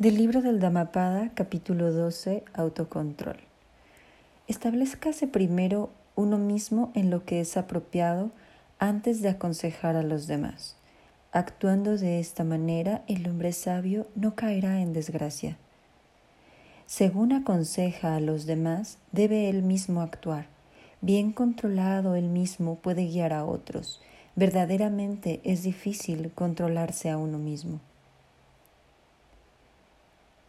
Del libro del Dhammapada, capítulo 12, Autocontrol. Establezcase primero uno mismo en lo que es apropiado antes de aconsejar a los demás. Actuando de esta manera, el hombre sabio no caerá en desgracia. Según aconseja a los demás, debe él mismo actuar. Bien controlado él mismo puede guiar a otros. Verdaderamente es difícil controlarse a uno mismo.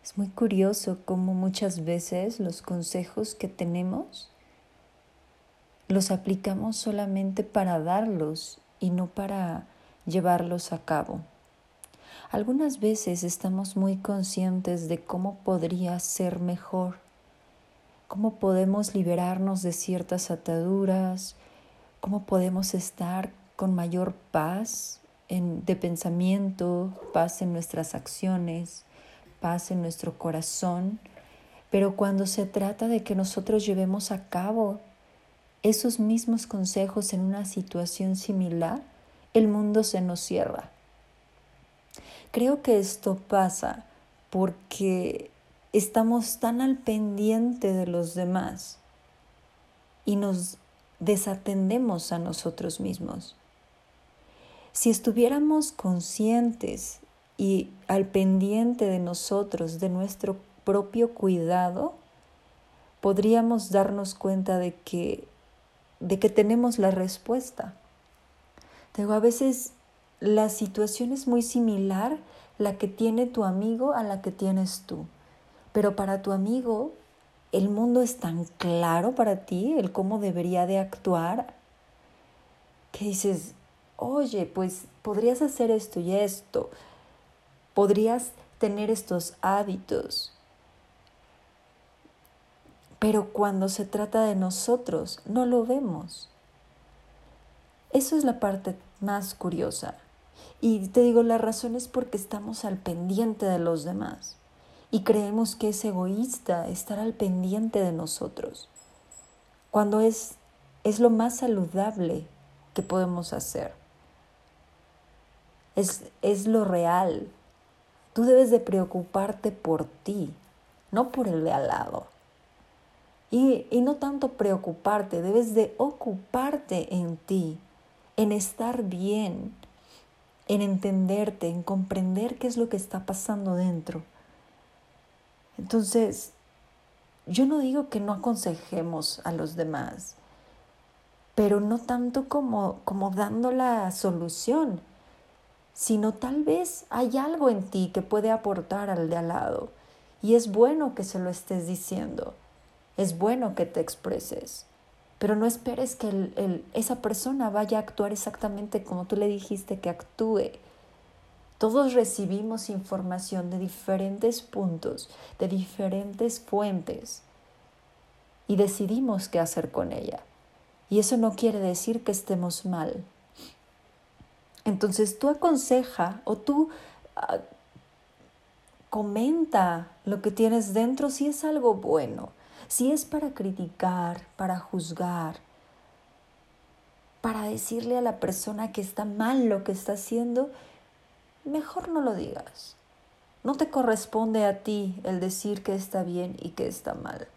Es muy curioso cómo muchas veces los consejos que tenemos los aplicamos solamente para darlos y no para llevarlos a cabo. Algunas veces estamos muy conscientes de cómo podría ser mejor, cómo podemos liberarnos de ciertas ataduras, cómo podemos estar con mayor paz de pensamiento, paz en nuestras acciones, paz en nuestro corazón, pero cuando se trata de que nosotros llevemos a cabo esos mismos consejos en una situación similar, el mundo se nos cierra. Creo que esto pasa porque estamos tan al pendiente de los demás y nos desatendemos a nosotros mismos. Si estuviéramos conscientes y al pendiente de nosotros, de nuestro propio cuidado, podríamos darnos cuenta de que, de que tenemos la respuesta. Digo, a veces la situación es muy similar la que tiene tu amigo a la que tienes tú. Pero para tu amigo el mundo es tan claro para ti, el cómo debería de actuar, que dices, oye, pues podrías hacer esto y esto, podrías tener estos hábitos. Pero cuando se trata de nosotros, no lo vemos. Eso es la parte más curiosa. Y te digo, la razón es porque estamos al pendiente de los demás y creemos que es egoísta estar al pendiente de nosotros, cuando es, es lo más saludable que podemos hacer. Es, es lo real, Tú debes de preocuparte por ti, no por el de al lado. Y, y no tanto preocuparte, debes de ocuparte en ti, en estar bien, en entenderte, en comprender qué es lo que está pasando dentro. Entonces, yo no digo que no aconsejemos a los demás, pero no tanto como, como dando la solución, sino tal vez hay algo en ti que puede aportar al de al lado. Y es bueno que se lo estés diciendo, es bueno que te expreses, pero no esperes que esa persona vaya a actuar exactamente como tú le dijiste que actúe. Todos recibimos información de diferentes puntos, de diferentes fuentes, y decidimos qué hacer con ella. Y eso no quiere decir que estemos mal, entonces tú aconseja o tú ah, comenta lo que tienes dentro si es algo bueno, si es para criticar, para juzgar, para decirle a la persona que está mal lo que está haciendo, mejor no lo digas. No te corresponde a ti el decir que está bien y que está mal.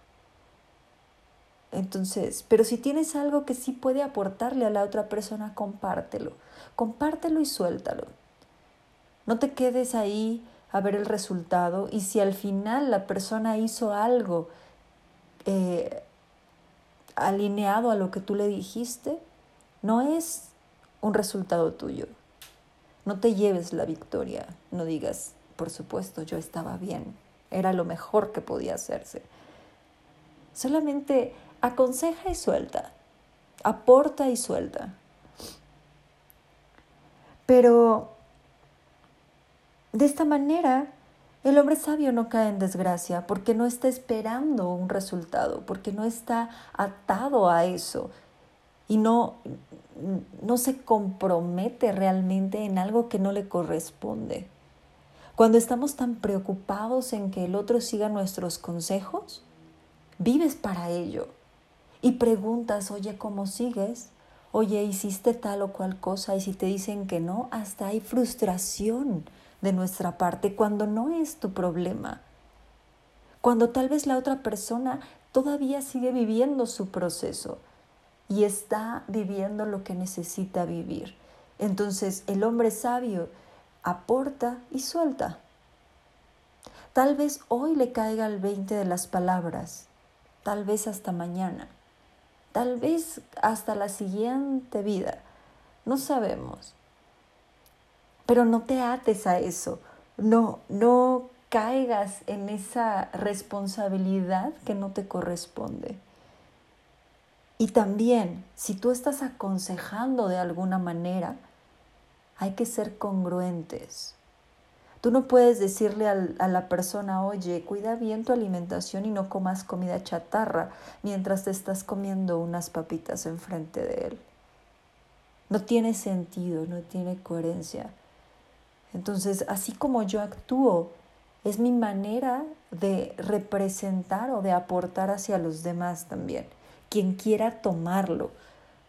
Entonces, pero si tienes algo que sí puede aportarle a la otra persona, compártelo. Compártelo y suéltalo. No te quedes ahí a ver el resultado y si al final la persona hizo algo eh, alineado a lo que tú le dijiste, no es un resultado tuyo. No te lleves la victoria, no digas, por supuesto, yo estaba bien, era lo mejor que podía hacerse. Solamente aconseja y suelta, aporta y suelta. Pero de esta manera el hombre sabio no cae en desgracia porque no está esperando un resultado, porque no está atado a eso y no, no se compromete realmente en algo que no le corresponde. Cuando estamos tan preocupados en que el otro siga nuestros consejos, vives para ello y preguntas, oye, ¿cómo sigues? Oye, hiciste tal o cual cosa y si te dicen que no, hasta hay frustración de nuestra parte cuando no es tu problema. Cuando tal vez la otra persona todavía sigue viviendo su proceso y está viviendo lo que necesita vivir. Entonces el hombre sabio aporta y suelta. Tal vez hoy le caiga el 20 de las palabras, tal vez hasta mañana, tal vez hasta la siguiente vida, no sabemos. Pero no te ates a eso, no, no caigas en esa responsabilidad que no te corresponde. Y también, si tú estás aconsejando de alguna manera, hay que ser congruentes. Tú no puedes decirle a la persona, oye, cuida bien tu alimentación y no comas comida chatarra mientras te estás comiendo unas papitas enfrente de él. No tiene sentido, no tiene coherencia. Entonces, así como yo actúo, es mi manera de representar o de aportar hacia los demás también. Quien quiera tomarlo,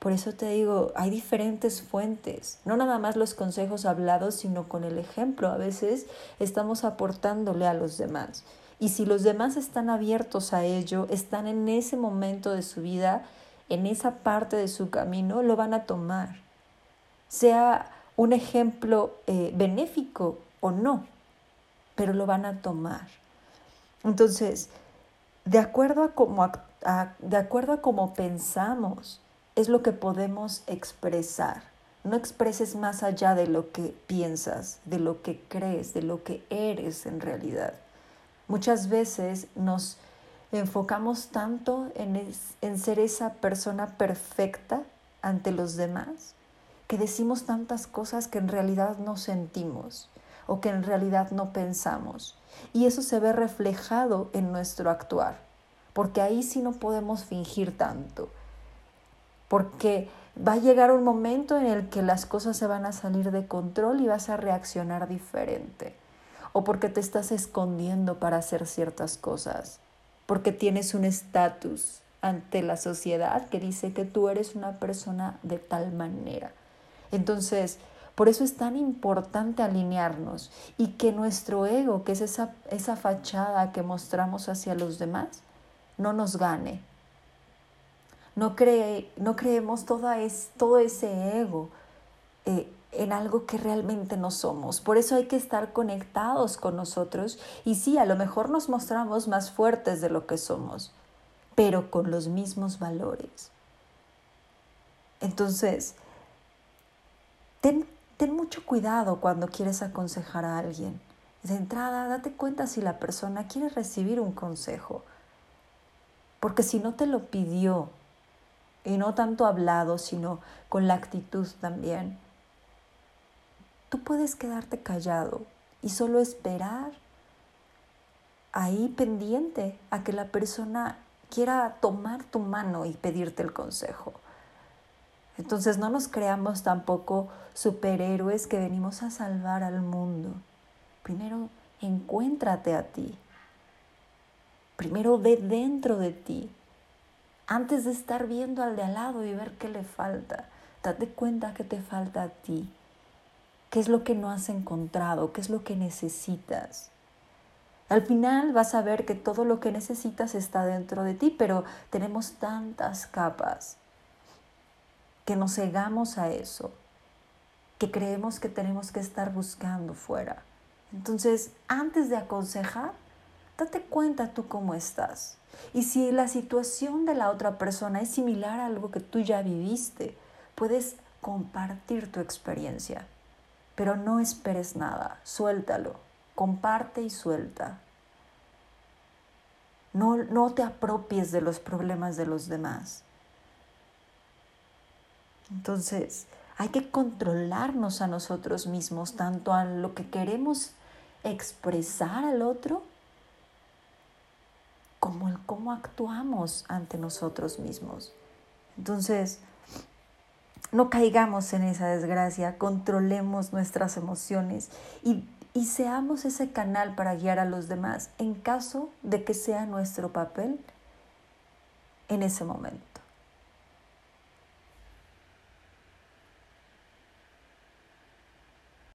por eso te digo, hay diferentes fuentes, no nada más los consejos hablados, sino con el ejemplo. A veces estamos aportándole a los demás. Y si los demás están abiertos a ello, están en ese momento de su vida, en esa parte de su camino, lo van a tomar. Sea un ejemplo eh, benéfico o no, pero lo van a tomar. Entonces, de acuerdo a cómo, de acuerdo a cómo pensamos, es lo que podemos expresar. No expreses más allá de lo que piensas, de lo que crees, de lo que eres en realidad. Muchas veces nos enfocamos tanto en, en ser esa persona perfecta ante los demás que decimos tantas cosas que en realidad no sentimos o que en realidad no pensamos. Y eso se ve reflejado en nuestro actuar, porque ahí sí no podemos fingir tanto porque va a llegar un momento en el que las cosas se van a salir de control y vas a reaccionar diferente. O porque te estás escondiendo para hacer ciertas cosas. Porque tienes un estatus ante la sociedad que dice que tú eres una persona de tal manera. Entonces, por eso es tan importante alinearnos y que nuestro ego, que es esa, esa fachada que mostramos hacia los demás, no nos gane, no, no creemos es, todo ese ego eh, en algo que realmente no somos. Por eso hay que estar conectados con nosotros y sí, a lo mejor nos mostramos más fuertes de lo que somos, pero con los mismos valores. Entonces, ten, ten mucho cuidado cuando quieres aconsejar a alguien. De entrada, date cuenta si la persona quiere recibir un consejo. Porque si no te lo pidió y no tanto hablado, sino con la actitud también. Tú puedes quedarte callado y solo esperar ahí pendiente a que la persona quiera tomar tu mano y pedirte el consejo. Entonces no nos creamos tampoco superhéroes que venimos a salvar al mundo. Primero encuéntrate a ti. Primero ve dentro de ti antes de estar viendo al de al lado y ver qué le falta, date cuenta que te falta a ti. ¿Qué es lo que no has encontrado? ¿Qué es lo que necesitas? Al final vas a ver que todo lo que necesitas está dentro de ti, pero tenemos tantas capas que nos cegamos a eso, que creemos que tenemos que estar buscando fuera. Entonces, antes de aconsejar, date cuenta tú cómo estás. Y si la situación de la otra persona es similar a algo que tú ya viviste, puedes compartir tu experiencia. Pero no esperes nada, suéltalo, comparte y suelta. No, no te apropies de los problemas de los demás. Entonces, hay que controlarnos a nosotros mismos, tanto a lo que queremos expresar al otro, como el cómo actuamos ante nosotros mismos. Entonces, no caigamos en esa desgracia, controlemos nuestras emociones y, y seamos ese canal para guiar a los demás en caso de que sea nuestro papel en ese momento.